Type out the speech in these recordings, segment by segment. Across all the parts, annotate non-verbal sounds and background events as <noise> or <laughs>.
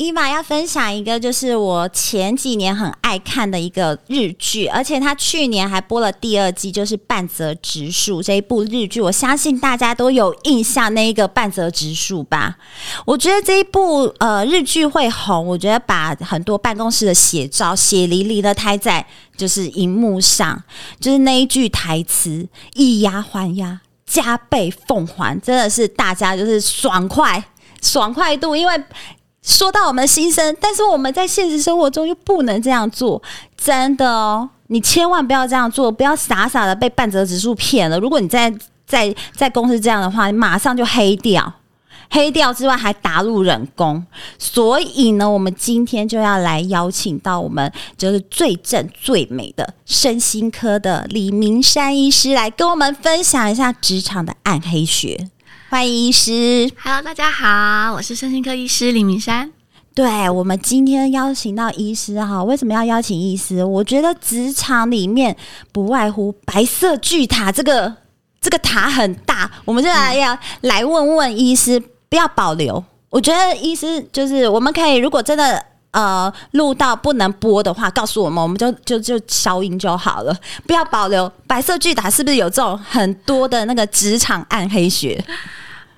伊玛要分享一个，就是我前几年很爱看的一个日剧，而且他去年还播了第二季，就是半泽直树这一部日剧，我相信大家都有印象那一个半泽直树吧。我觉得这一部呃日剧会红，我觉得把很多办公室的写照血淋淋的拍在就是荧幕上，就是那一句台词“以牙还牙，加倍奉还”，真的是大家就是爽快爽快度，因为。说到我们的心声，但是我们在现实生活中又不能这样做，真的哦！你千万不要这样做，不要傻傻的被半泽直树骗了。如果你在在在公司这样的话，你马上就黑掉，黑掉之外还打入冷宫。所以呢，我们今天就要来邀请到我们就是最正最美的身心科的李明山医师来跟我们分享一下职场的暗黑学。欢迎医师，Hello，大家好，我是身心科医师李明山。对，我们今天邀请到医师哈，为什么要邀请医师？我觉得职场里面不外乎白色巨塔，这个这个塔很大，我们就来要、嗯、来问问医师，不要保留。我觉得医师就是我们可以，如果真的。呃，录到不能播的话，告诉我们，我们就就就消音就好了，不要保留。白色巨塔是不是有这种很多的那个职场暗黑学？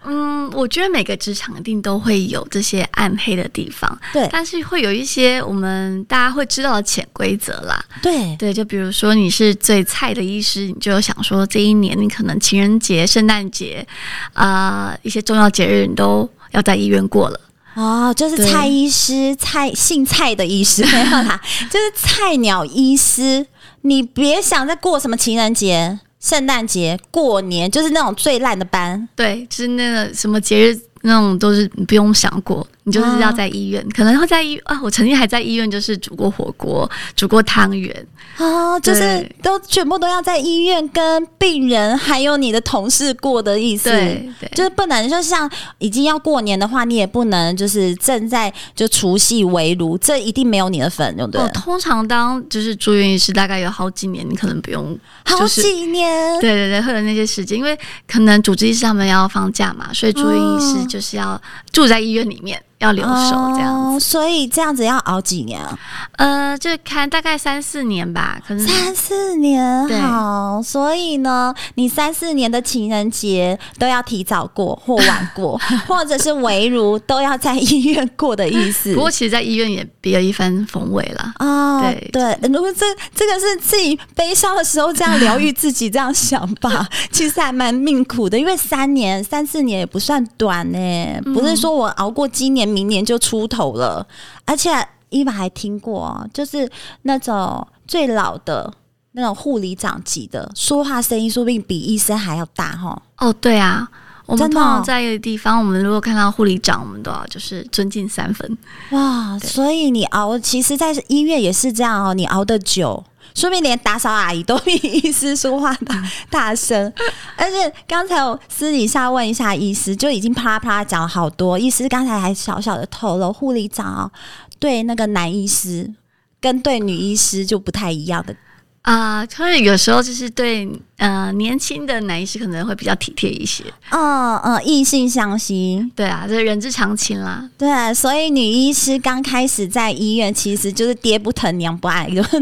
嗯，我觉得每个职场一定都会有这些暗黑的地方，对。但是会有一些我们大家会知道的潜规则啦，对对。就比如说你是最菜的医师，你就想说这一年你可能情人节、圣诞节啊、呃、一些重要节日你都要在医院过了。哦，就是蔡医师，蔡姓蔡的医师 <laughs> 没有啦，就是菜鸟医师。你别想再过什么情人节、圣诞节、过年，就是那种最烂的班。对，就是那个什么节日，那种都是你不用想过。你就是要在医院，哦、可能会在医啊。我曾经还在医院，就是煮过火锅，煮过汤圆哦，就是都全部都要在医院跟病人还有你的同事过的意思。对，对就是不能就像已经要过年的话，你也不能就是正在就除夕围炉，这一定没有你的份，对不对？哦，通常当就是住院医师，大概有好几年，你可能不用、就是、好几年。对对对，会有那些时间，因为可能主治医师他们要放假嘛，所以住院医师就是要住在医院里面。要留守这样、哦，所以这样子要熬几年啊？呃，就看大概三四年吧，可能三四年好。所以呢，你三四年的情人节都要提早过或晚过，<laughs> 或者是围炉都要在医院过的意思。不过，其实，在医院也别有一番风味了。哦，对对，如果这这个是自己悲伤的时候这样疗愈自己，这样想吧，<laughs> 其实还蛮命苦的。因为三年、三四年也不算短呢、欸，不是说我熬过今年。明年就出头了，而且伊娃还听过，就是那种最老的那种护理长级的，说话声音说不定比医生还要大哈。哦，对啊，我们通常在一个地方，我们如果看到护理长，我们都要就是尊敬三分。哇，所以你熬，其实，在医院也是这样哦，你熬得久。说明连打扫阿姨都比医师说话大大声，而且刚才我私底下问一下医师，就已经啪啦啪啦讲了好多。医师刚才还小小的透露，护理长，对那个男医师跟对女医师就不太一样的啊。可是有时候就是对呃，年轻的男医师可能会比较体贴一些。嗯嗯，异性相吸，对啊，这是人之常情啦。对，所以女医师刚开始在医院，其实就是爹不疼娘不爱，<laughs> 就是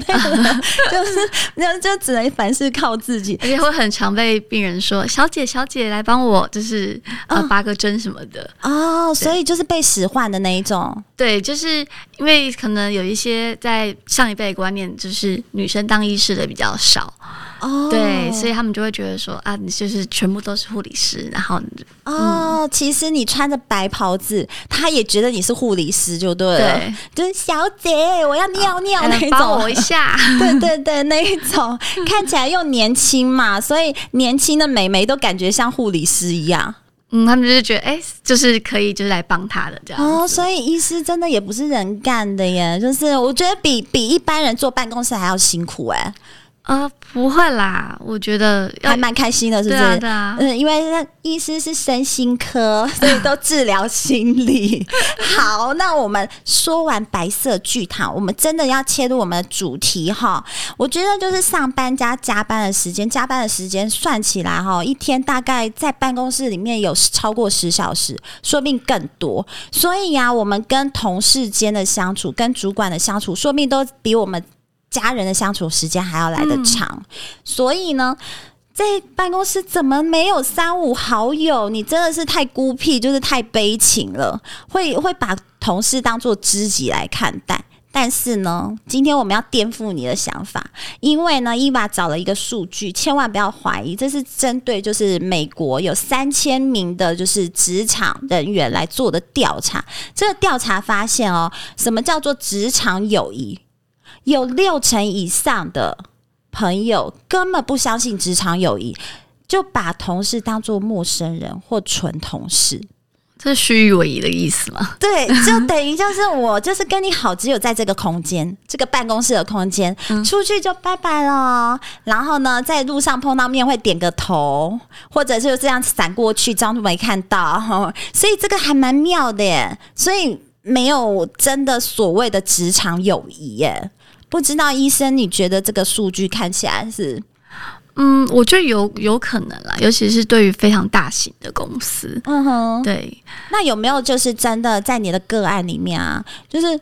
那就只能凡事靠自己，而且会很常被病人说：“小姐，小姐，来帮我，就是呃拔个针什么的。”哦，所以就是被使唤的那一种。对，就是因为可能有一些在上一辈的观念，就是女生当医师的比较少。哦，对，所以他们就会觉得说啊，你就是全部都是护理师，然后哦、嗯，其实你穿着白袍子，他也觉得你是护理师，就对了，对，就是小姐，我要尿尿那种，帮我一下，<laughs> <laughs> 对对对，那一种。看起来又年轻嘛，所以年轻的美眉都感觉像护理师一样，嗯，他们就是觉得哎、欸，就是可以就是来帮他的这样哦，所以医师真的也不是人干的耶，就是我觉得比比一般人坐办公室还要辛苦哎。呃，不会啦，我觉得还蛮开心的，是不是？对啊，对啊。嗯，因为那医师是身心科，<laughs> 所以都治疗心理。<laughs> 好，那我们说完白色巨塔，我们真的要切入我们的主题哈。我觉得就是上班加加班的时间，加班的时间算起来哈，一天大概在办公室里面有超过十小时，说不定更多。所以呀、啊，我们跟同事间的相处，跟主管的相处，说不定都比我们。家人的相处时间还要来得长，嗯，所以呢，在办公室怎么没有三五好友？你真的是太孤僻，就是太悲情了。会会把同事当做知己来看待，但是呢，今天我们要颠覆你的想法，因为呢伊娃找了一个数据，千万不要怀疑，这是针对就是美国有三千名的就是职场人员来做的调查。这个调查发现哦，什么叫做职场友谊？有六成以上的朋友根本不相信职场友谊，就把同事当作陌生人或纯同事，这是虚与委蛇的意思吗？对，就等于就是我就是跟你好，只有在这个空间，这个办公室的空间，嗯，出去就拜拜了。然后呢，在路上碰到面会点个头，或者是这样闪过去，装作没看到。<laughs> 所以这个还蛮妙的耶，所以没有真的所谓的职场友谊耶。不知道医生，你觉得这个数据看起来是？嗯，我觉得有有可能啦，尤其是对于非常大型的公司。嗯哼，对。那有没有就是真的在你的个案里面啊？就是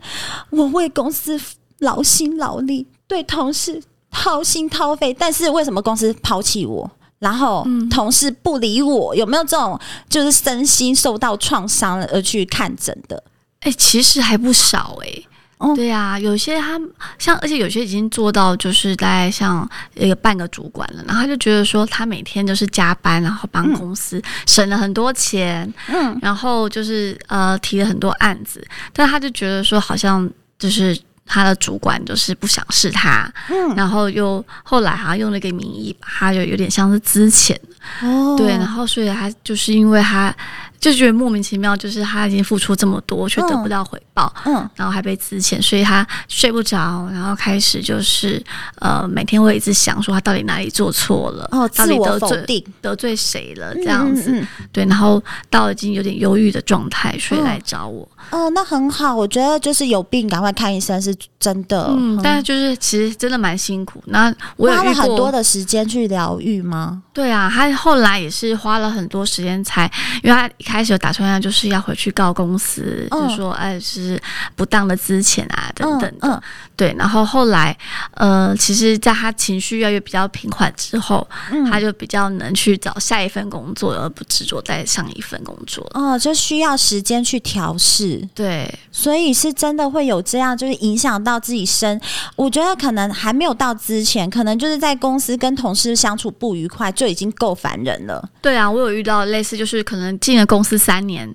我为公司劳心劳力，对同事掏心掏肺，但是为什么公司抛弃我？然后同事不理我，嗯，有没有这种就是身心受到创伤而去看诊的？哎、欸，其实还不少哎、欸。哦，对啊，有些他像，而且有些已经做到就是大概像一个半个主管了，然后他就觉得说他每天就是加班，然后帮公司省了很多钱，嗯，然后就是呃提了很多案子，但他就觉得说好像就是他的主管就是不想是他，嗯，然后又后来好像用了一个名义，他就有点像是资遣，哦，对，然后所以他就是因为他。就觉得莫名其妙，就是他已经付出这么多，却得不到回报，嗯，然后还被资遣，所以他睡不着，然后开始就是呃，每天会一直想说他到底哪里做错了，哦，到底得罪得罪谁了这样子，嗯嗯嗯，对，然后到已经有点忧郁的状态，所以来找我。哦，那很好，我觉得就是有病赶快看医生是真的，嗯，但是就是其实真的蛮辛苦。那我有花了很多的时间去疗愈吗？对啊，他后来也是花了很多时间才，因为他。开始有打算要，就是要回去告公司，嗯、就说，哎，是不当的资遣啊，等等的、嗯。对，然后后来，呃，其实，在他情绪越来越比较平缓之后、嗯，他就比较能去找下一份工作，而不执着在上一份工作。哦，就需要时间去调试。对，所以是真的会有这样，就是影响到自己身。我觉得可能还没有到之前，可能就是在公司跟同事相处不愉快，就已经够烦人了。对啊，我有遇到类似，就是可能进了公。公司三年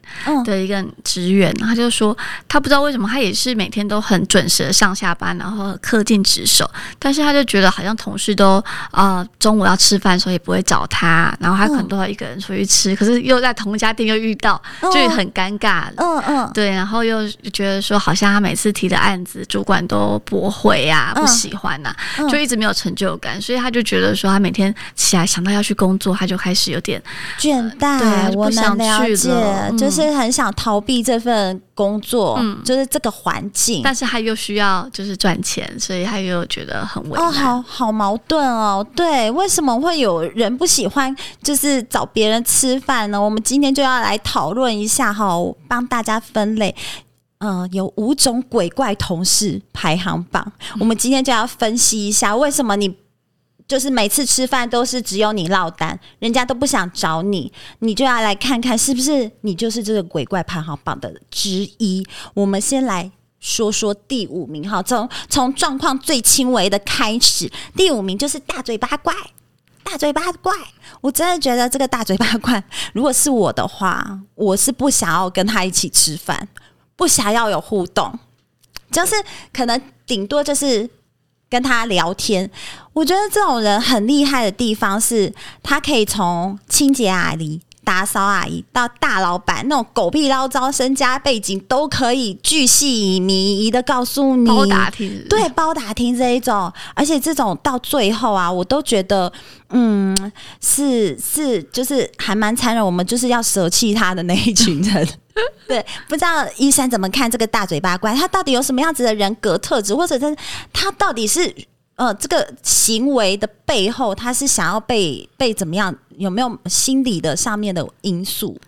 的一个职员，嗯，他就说他不知道为什么，他也是每天都很准时的上下班，然后恪尽职守，但是他就觉得好像同事都啊、呃、中午要吃饭所以不会找他，然后他可能都要一个人出去吃，嗯，可是又在同一家店又遇到，就很尴尬。嗯嗯，对，然后又觉得说好像他每次提的案子，主管都驳回啊，不喜欢呐，就一直没有成就感，所以他就觉得说他每天起来想到要去工作，他就开始有点倦怠，对，不想去。解，嗯、就是很想逃避这份工作，嗯、就是这个环境，但是他又需要就是赚钱，所以他又觉得很为难。哦，好好矛盾哦。对，为什么会有人不喜欢就是找别人吃饭呢？我们今天就要来讨论一下哈，帮大家分类。嗯、呃，有五种鬼怪同事排行榜，嗯、我们今天就要分析一下，为什么你就是每次吃饭都是只有你落单，人家都不想找你，你就要来看看是不是你就是这个鬼怪排行榜的之一。我们先来说说第五名哈，从从状况最轻微的开始，第五名就是大嘴巴怪，大嘴巴怪，我真的觉得这个大嘴巴怪，如果是我的话，我是不想要跟他一起吃饭。不想要有互动，就是可能顶多就是跟他聊天。我觉得这种人很厉害的地方是，他可以从清洁阿姨、打扫阿姨到大老板，那种狗屁倒灶身家背景都可以巨细靡遗的告诉你。包打听，对，包打听这一种，而且这种到最后啊，我都觉得，嗯，是是，就是还蛮残忍。我们就是要舍弃他的那一群人。<laughs> 对，不知道医生怎么看这个大嘴巴怪，他到底有什么样子的人格特质，或者是他到底是呃这个行为的背后，他是想要被被怎么样，有没有心理的上面的因素？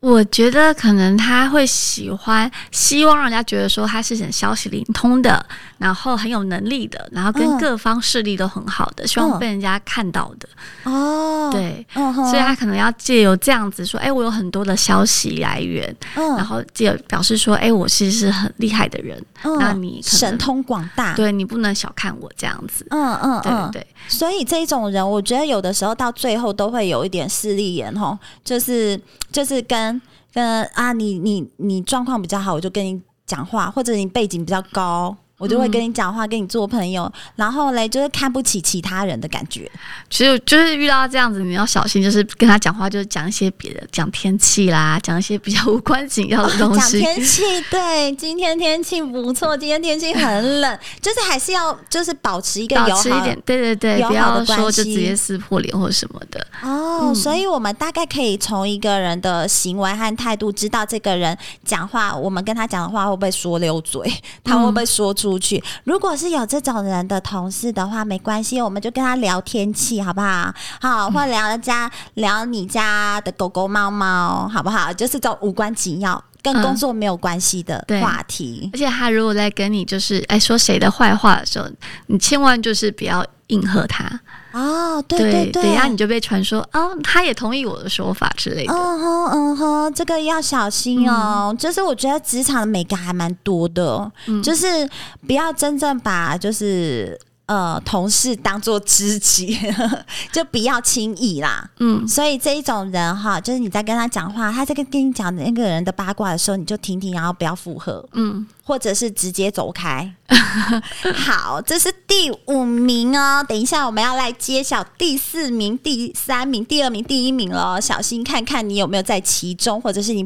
我觉得可能他会喜欢，希望让人家觉得说他是很消息灵通的，然后很有能力的，然后跟各方势力都很好的，嗯、希望被人家看到的。哦，对，嗯、所以他可能要借由这样子说，哎、欸，我有很多的消息来源，嗯、然后借表示说，哎、欸，我其实是很厉害的人。嗯、那你神通广大，对，你不能小看我这样子。嗯嗯，嗯对对。所以这种人，我觉得有的时候到最后都会有一点势利眼吼，就是就是跟。跟啊，你你你状况比较好，我就跟你讲话，或者你背景比较高。我就会跟你讲话，跟你做朋友，然后嘞，就是看不起其他人的感觉。其实就是遇到这样子，你要小心，就是跟他讲话，就是讲一些别的，讲天气啦，讲一些比较无关紧要的东西。讲天气，对，今天天气不错，今天天气很冷，就是还是要就是保持一个友好，保持一点，对对对，不要说就直接撕破脸或什么的。哦，嗯、所以我们大概可以从一个人的行为和态度，知道这个人讲话，我们跟他讲的话会不会说溜嘴，他会不会说出。出去，如果是有这种人的同事的话，没关系，我们就跟他聊天气，好不好？好，或聊家、聊你家的狗狗、猫猫，好不好？就是这种无关紧要、跟工作没有关系的话题、而且他如果在跟你就是哎说谁的坏话的时候，你千万就是不要应和他。哦，对对对，等一下你就被传说哦，他也同意我的说法之类的。嗯哼嗯哼，这个要小心哦。嗯、就是我觉得职场的美感还蛮多的，嗯、就是不要真正把就是呃同事当做知己，<laughs> 就不要轻易啦。嗯，所以这一种人哈，就是你在跟他讲话，他在跟跟你讲那个人的八卦的时候，你就听听，然后不要附和。嗯。或者是直接走开。<laughs> 好，这是第五名哦。等一下，我们要来揭晓第四名、第三名、第二名、第一名了。小心看看你有没有在其中，或者是你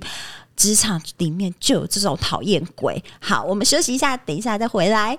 职场里面就有这种讨厌鬼。好，我们休息一下，等一下再回来。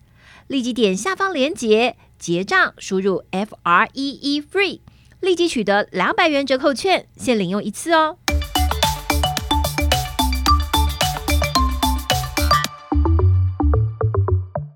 立即点下方链接。结账输入 F R E E FREE，立即取得两百元折扣券，限领用一次哦。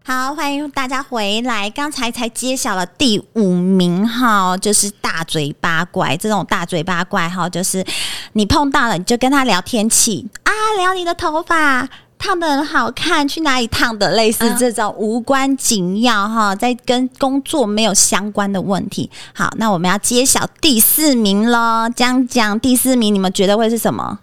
好，欢迎大家回来。刚才才揭晓了第五名哈，就是大嘴巴怪。这种大嘴巴怪哈，就是你碰到了，你就跟他聊天气啊，聊你的头发。烫的很好看，去哪里烫的？类似这种无关紧要哈，在跟工作没有相关的问题。好，那我们要揭晓第四名喽。讲讲第四名，你们觉得会是什么？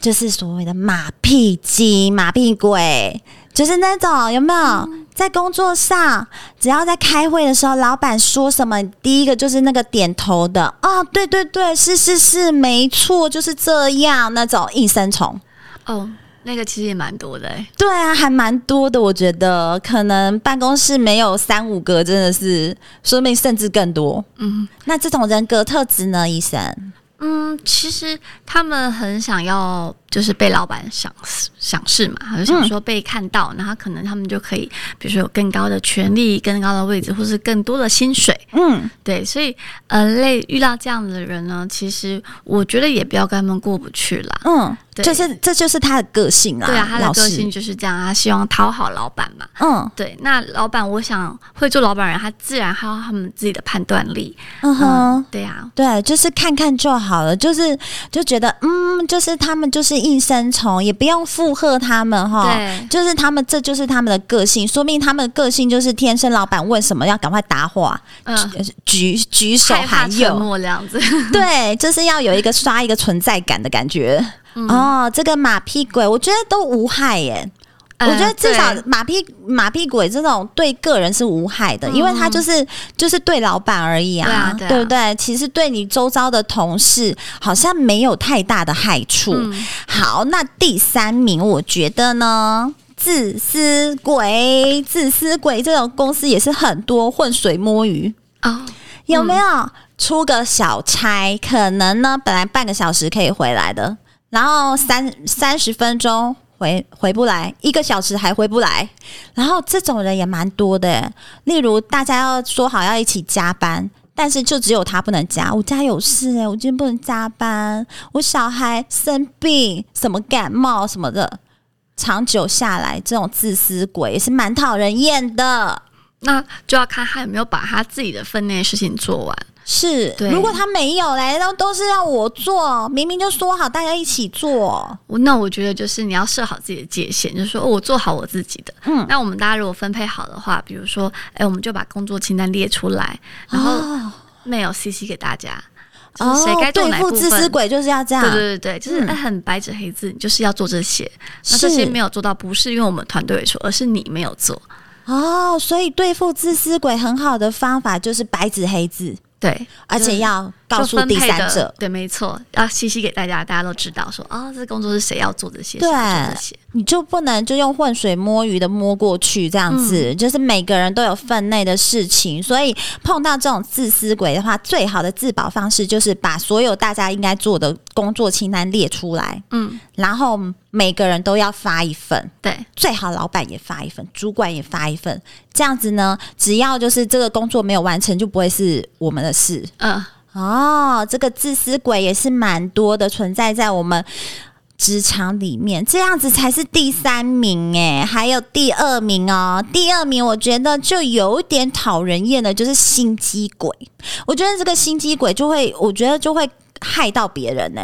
就是所谓的马屁精、马屁鬼，就是那种有没有在工作上，只要在开会的时候，老板说什么，第一个就是那个点头的。哦，对对对，是是是，没错，就是这样。那种应声虫。哦。那个其实也蛮多的对啊，还蛮多的。我觉得可能办公室没有三五个，真的是说明甚至更多。嗯，那这种人格特质呢，医生？嗯，其实他们很想要。就是被老板赏识赏识嘛，就想说被看到，然后可能他们就可以，比如说有更高的权利、更高的位置，或是更多的薪水。嗯，对，所以呃，类遇到这样的人呢，其实我觉得也不要跟他们过不去啦。嗯，对，就是这就是他的个性啊。对啊，他的个性就是这样，他希望讨好老板嘛。嗯，对，那老板，我想会做老板人，他自然还有他们自己的判断力。嗯哼，对呀，对，就是看看就好了，就是就觉得嗯，就是他们就是。应声虫也不用附和他们哈，对，就是他们，这就是他们的个性，说明他们的个性就是天生。老板问什么要赶快答话，嗯，举举手还有默这样子，<laughs> 对，就是要有一个刷一个存在感的感觉。嗯、哦，这个马屁鬼，我觉得都无害耶。我觉得至少马屁马屁鬼这种对个人是无害的，因为他就是就是对老板而已啊，对不对？其实对你周遭的同事好像没有太大的害处。好，那第三名，我觉得呢，自私鬼，自私鬼这种公司也是很多浑水摸鱼。哦，有没有？出个小差？可能呢，本来半个小时可以回来的，然后三三十分钟。回回不来，一个小时还回不来，然后这种人也蛮多的。例如，大家要说好要一起加班，但是就只有他不能加。我家有事诶，我今天不能加班。我小孩生病，什么感冒什么的，长久下来，这种自私鬼也是蛮讨人厌的。那就要看他有没有把他自己的分内事情做完。是，如果他没有来，都都是要我做，明明就说好大家一起做。那我觉得就是你要设好自己的界限，就是说我做好我自己的。嗯，那我们大家如果分配好的话，比如说，哎，我们就把工作清单列出来，然后没有 CC 给大家，哦、就是谁该做哪部分。对付自私鬼就是要这样。对对对对，就是很白纸黑字，你就是要做这些。嗯、那这些没有做到，不是因为我们团队说，而是你没有做。哦，所以对付自私鬼很好的方法就是白纸黑字。对，而且要告诉第三者，对，没错，要信息给大家，大家都知道说，啊、哦，这工作是谁要做这些，对，这些，你就不能就用浑水摸鱼的摸过去这样子，嗯、就是每个人都有分内的事情，所以碰到这种自私鬼的话，最好的自保方式就是把所有大家应该做的工作清单列出来，嗯，然后每个人都要发一份，对，最好老板也发一份，主管也发一份，这样子呢，只要就是这个工作没有完成，就不会是我们的事，嗯。哦，这个自私鬼也是蛮多的，存在在我们职场里面，这样子才是第三名诶，还有第二名哦，第二名我觉得就有点讨人厌的，就是心机鬼。我觉得这个心机鬼就会，我觉得就会害到别人呢。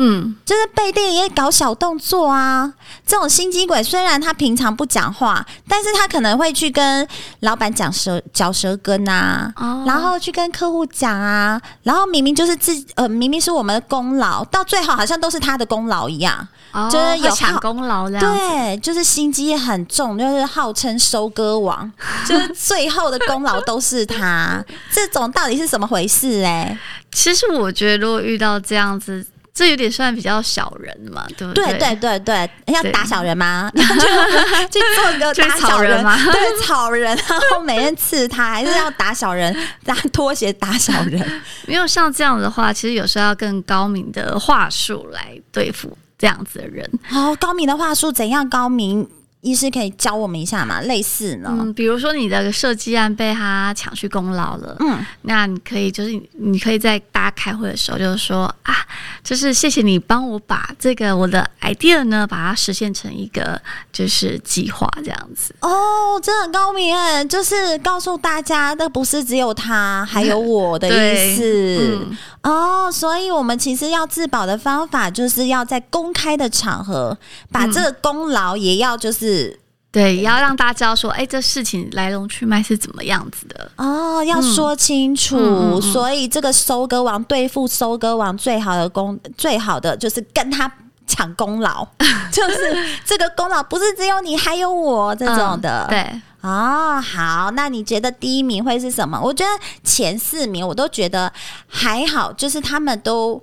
嗯，就是背地里也搞小动作啊。这种心机鬼虽然他平常不讲话，但是他可能会去跟老板讲舌嚼舌根啊，哦、然后去跟客户讲啊，然后明明就是自呃明明是我们的功劳，到最后好像都是他的功劳一样，哦、就是有抢功劳这样。对，就是心机很重，就是号称收割王，<laughs> 就是最后的功劳都是他。这种到底是怎么回事哎？其实我觉得，如果遇到这样子。这有点算比较小人嘛，对不对？对对对对，要打小人吗？就 <laughs> 去做一 <laughs> 个打小人吗？对，草人，然后每天刺他，还是要打小人，<laughs> 拿拖鞋打小人。没有像这样的话，其实有时候要更高明的话术来对付这样子的人。好，高明的话术怎样高明？医师可以教我们一下嘛？类似呢，嗯，比如说你的设计案被他抢去功劳了，嗯，那你可以就是你可以在大家开会的时候，就是说啊，就是谢谢你帮我把这个我的 idea 呢，把它实现成一个就是计划这样子。哦，真的很高明哎，就是告诉大家，那不是只有他，还有我的 <laughs> 意思。嗯、哦，所以我们其实要自保的方法，就是要在公开的场合把这个功劳也要就是。是，对，也要让大家知道说，哎，这事情来龙去脉是怎么样子的哦，要说清楚。嗯嗯、所以这个收割王对付收割王最好的功，最好的就是跟他抢功劳，<laughs> 就是这个功劳不是只有你，还有我这种的。嗯、对，哦，好，那你觉得第一名会是什么？我觉得前四名我都觉得还好，就是他们都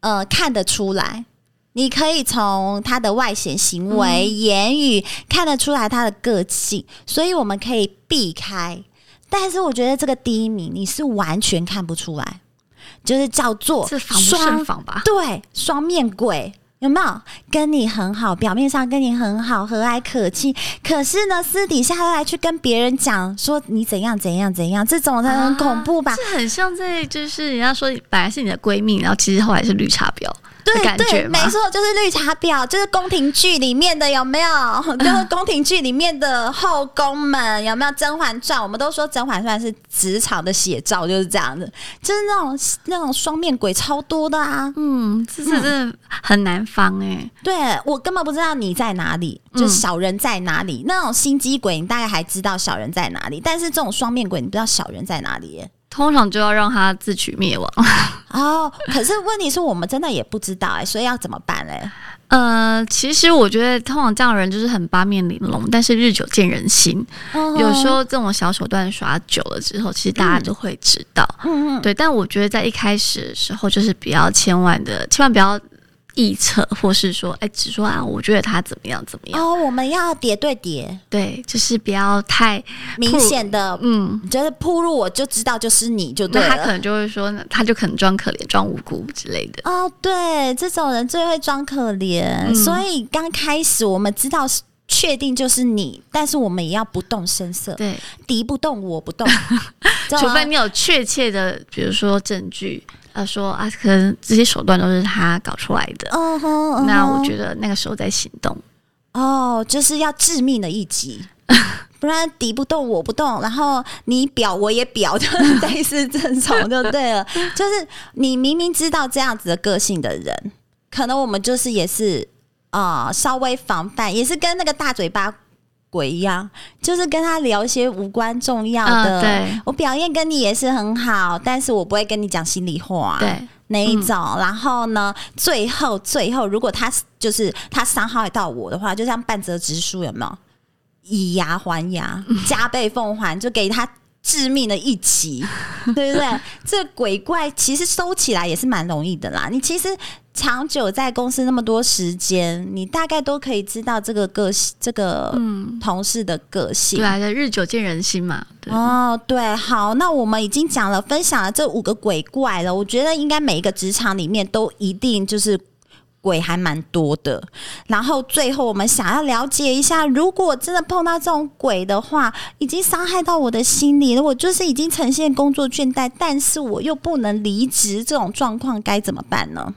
呃看得出来。你可以从他的外显行为、嗯、言语看得出来他的个性，所以我们可以避开。但是我觉得这个第一名你是完全看不出来，就是叫做双防吧？对，双面鬼。有没有跟你很好？表面上跟你很好，和蔼可亲，可是呢，私底下来去跟别人讲说你怎样怎样怎样，这种才很恐怖吧？这、啊、很像在就是人家说本来是你的闺蜜，然后其实后来是绿茶婊。对对，没错，就是绿茶婊，就是宫廷剧里面的有没有？<laughs> 就是宫廷剧里面的后宫们有没有？《甄嬛传》我们都说《甄嬛传》是职场的写照，就是这样子，就是那种那种双面鬼超多的啊。嗯，这是真的很难防哎、欸。对，我根本不知道你在哪里，就小人在哪里。嗯、那种心机鬼，你大概还知道小人在哪里，但是这种双面鬼，你不知道小人在哪里耶。通常就要让他自取灭亡 <laughs> 哦。可是问题是我们真的也不知道哎、欸，所以要怎么办嘞？呃，其实我觉得通常这样的人就是很八面玲珑，但是日久见人心。嗯、有时候这种小手段耍久了之后，其实大家都会知道。嗯嗯，对。但我觉得在一开始的时候，就是不要千万的，千万不要。臆测，或是说，哎、欸，只说啊，我觉得他怎么样怎么样。哦，我们要叠对叠，对，就是不要太明显的，嗯，就是铺路，我就知道就是你就对了。那他可能就会说，他就可能装可怜、装无辜之类的。哦，对，这种人最会装可怜，嗯、所以刚开始我们知道是确定就是你，但是我们也要不动声色，对，敌不动我不动，<laughs> 除非你有确切的，比如说证据。他说啊，可能这些手段都是他搞出来的。Uh uh -huh. 那我觉得那个时候在行动。哦、oh，就是要致命的一击，<laughs> 不然敌不动我不动，然后你表我也表，就是 <laughs> 类似这种就对了。就是你明明知道这样子的个性的人，可能我们就是也是啊、呃，稍微防范，也是跟那个大嘴巴。鬼一样，就是跟他聊一些无关重要的。嗯、对，我表现跟你也是很好，但是我不会跟你讲心里话。对，那一种、嗯。然后呢，最后最后，如果他就是他伤害到我的话，就像半泽直树有没有？以牙还牙，<laughs> 加倍奉还，就给他致命的一击，<laughs> 对不对？这鬼怪其实收起来也是蛮容易的啦。你其实。长久在公司那么多时间，你大概都可以知道这个个性，这个同事的个性。对啊，日久见人心嘛。对。哦，对，好，那我们已经讲了，分享了这五个鬼怪了。我觉得应该每一个职场里面都一定就是鬼还蛮多的。然后最后我们想要了解一下，如果真的碰到这种鬼的话，已经伤害到我的心理了，我就是已经呈现工作倦怠，但是我又不能离职，这种状况该怎么办呢？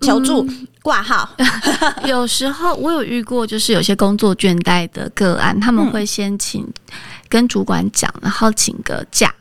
求助挂号，<laughs> 嗯、有时候我有遇过，就是有些工作倦怠的个案，他们会先请跟主管讲，然后请个假。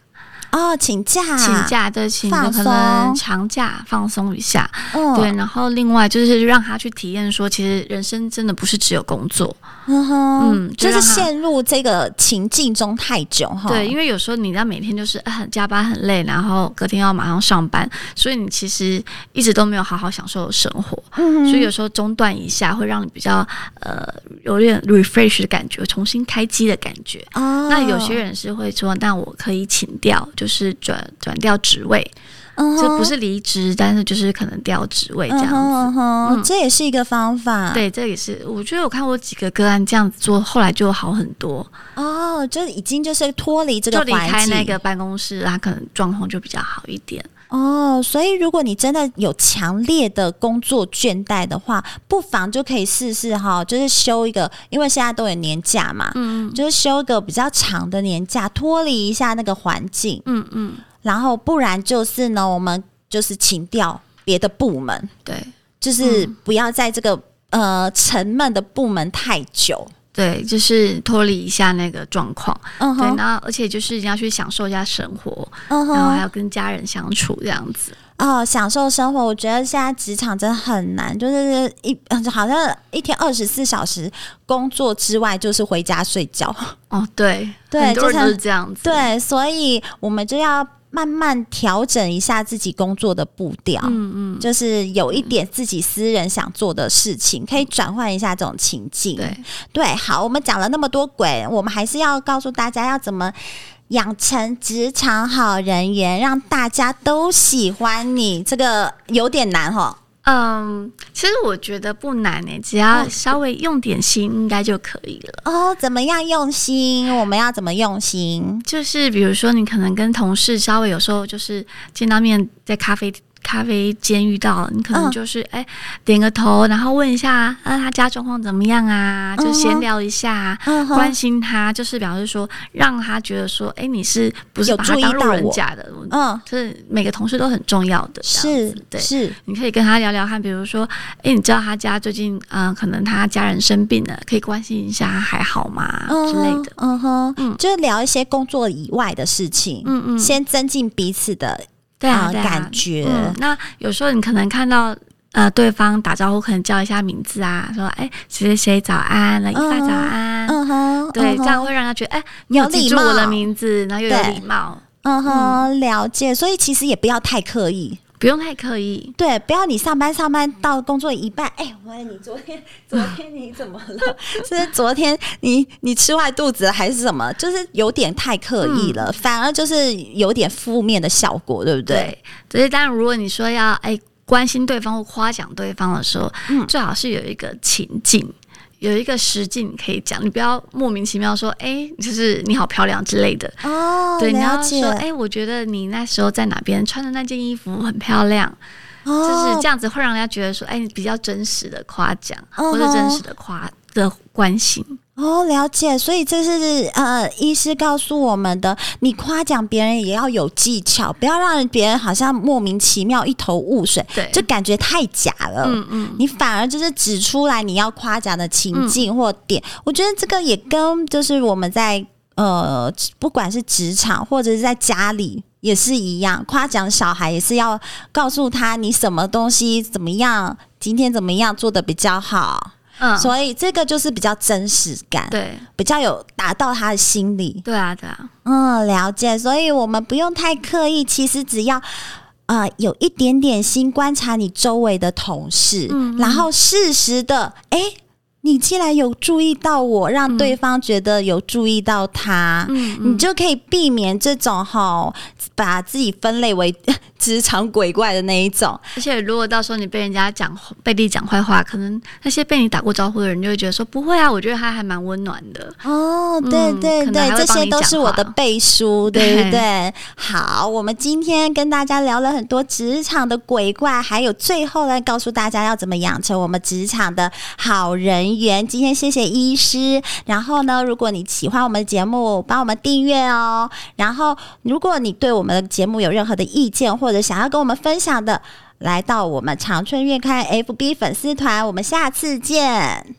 哦，请假，请假对，请可能长假放松一下，嗯，对。然后另外就是让他去体验说，其实人生真的不是只有工作，嗯哼，嗯，就，就是陷入这个情境中太久哈。对，因为有时候你要每天就是很加班很累，然后隔天要马上上班，所以你其实一直都没有好好享受生活，嗯，所以有时候中断一下会让你比较呃有点 refresh 的感觉，重新开机的感觉。哦，那有些人是会说，那我可以请掉。就是转转调职位，这、uh-huh. 不是离职，但是就是可能调职位这样子，uh-huh, uh-huh. 嗯，这也是一个方法。对，这也是我觉得我看过几个个案这样子做，后来就好很多。哦、oh，就已经就是脱离这个环境，就离开那个办公室，他可能状况就比较好一点。哦、oh，所以如果你真的有强烈的工作倦怠的话，不妨就可以试试哈，就是休一个，因为现在都有年假嘛，嗯，就是休一个比较长的年假，脱离一下那个环境，嗯嗯，然后不然就是呢，我们就是请调别的部门，对，就是不要在这个、嗯、呃沉闷的部门太久。对，就是脱离一下那个状况，uh -huh. 对，然后而且就是要去享受一下生活，uh -huh. 然后还要跟家人相处这样子。哦，享受生活，我觉得现在职场真的很难，就是一好像一天二十四小时工作之外，就是回家睡觉。哦，对，对，很多人都是这样子。对，所以我们就要。慢慢调整一下自己工作的步调，嗯嗯，就是有一点自己私人想做的事情，可以转换一下这种情境。对对，好，我们讲了那么多鬼，我们还是要告诉大家要怎么养成职场好人缘，让大家都喜欢你。这个有点难哈。嗯，其实我觉得不难诶，只要稍微用点心，应该就可以了。哦，怎么样用心？我们要怎么用心？就是比如说，你可能跟同事稍微有时候就是见到面，在咖啡。咖啡间遇到你，可能就是哎、嗯欸，点个头，然后问一下啊，他家状况怎么样啊？就闲聊一下，嗯、关心他，就是表示说，让他觉得说，哎、欸，你是不是把他当路人甲的？嗯，就是每个同事都很重要的，是，对，是，你可以跟他聊聊看，比如说，哎、欸，你知道他家最近啊、呃，可能他家人生病了，可以关心一下还好吗？嗯、之类的，嗯哼，嗯，就是聊一些工作以外的事情，嗯嗯，先增进彼此的。对啊，对啊，感觉、嗯。那有时候你可能看到呃对方打招呼，可能叫一下名字啊，说哎谁谁谁早安，来一发早安，嗯哼，对，这样会让他觉得哎你有记住我的名字，然后又有礼貌，嗯哼，了解。所以其实也不要太刻意。不用太刻意，对，不要你上班上班到工作一半，哎，我问你昨天 <laughs> 昨天你怎么了？<laughs> 是昨天你你吃坏肚子还是什么？就是有点太刻意了，嗯、反而就是有点负面的效果，对不对？对，所以当然如果你说要哎关心对方或夸奖对方的时候，嗯，最好是有一个情境。有一个实际你可以讲，你不要莫名其妙说，哎、欸，就是你好漂亮之类的哦。对，你要说，哎、欸，我觉得你那时候在哪边穿的那件衣服很漂亮，哦、就是这样子会让人家觉得说，哎、欸，你比较真实的夸奖、哦、或者真实的夸的关心。哦，了解，所以这是呃，医师告诉我们的，你夸奖别人也要有技巧，不要让别人好像莫名其妙一头雾水，对，就感觉太假了。嗯嗯，你反而就是指出来你要夸奖的情境或点，嗯、我觉得这个也跟就是我们在呃，不管是职场或者是在家里也是一样，夸奖小孩也是要告诉他你什么东西怎么样，今天怎么样做的比较好。嗯，所以这个就是比较真实感，对，比较有达到他的心理。对啊，对啊，嗯，了解。所以我们不用太刻意，其实只要呃有一点点心观察你周围的同事，然后适时的，哎，你既然有注意到我，让对方觉得有注意到他，嗯嗯，你就可以避免这种哈，把自己分类为。职场鬼怪的那一种，而且如果到时候你被人家讲背地讲坏话，可能那些被你打过招呼的人就会觉得说不会啊，我觉得他还蛮温暖的。哦，对对对，这些都是我的背书，对不对？对好，我们今天跟大家聊了很多职场的鬼怪，还有最后来告诉大家要怎么养成我们职场的好人缘。今天谢谢医师，然后呢，如果你喜欢我们的节目，帮我们订阅哦。然后，如果你对我们的节目有任何的意见或者想要跟我们分享的，来到我们长春月刊 FB 粉丝团，我们下次见。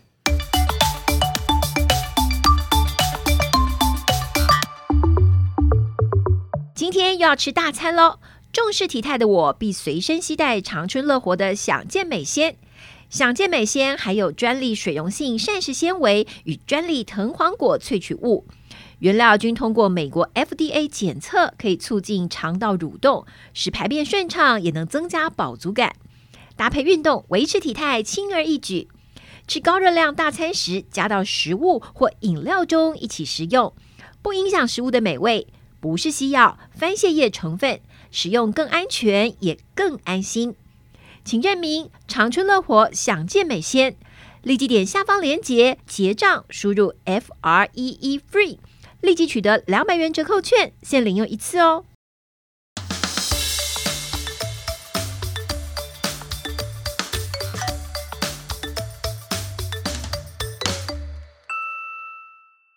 今天又要吃大餐喽！重视体态的我，必随身携带长春乐活的享健美纤。享健美纤含有专利水溶性膳食纤维与专利藤黄果萃取物。原料均通过美国 FDA 检测，可以促进肠道蠕动，使排便顺畅，也能增加饱足感。搭配运动，维持体态轻而易举。吃高热量大餐时，加到食物或饮料中一起食用，不影响食物的美味。不是西药，番泻叶成分，使用更安全，也更安心。请认明长春乐活享健美纤，立即点下方链接结账，输入 F R E E FREE。立即取得两百元折扣券，限领用一次哦。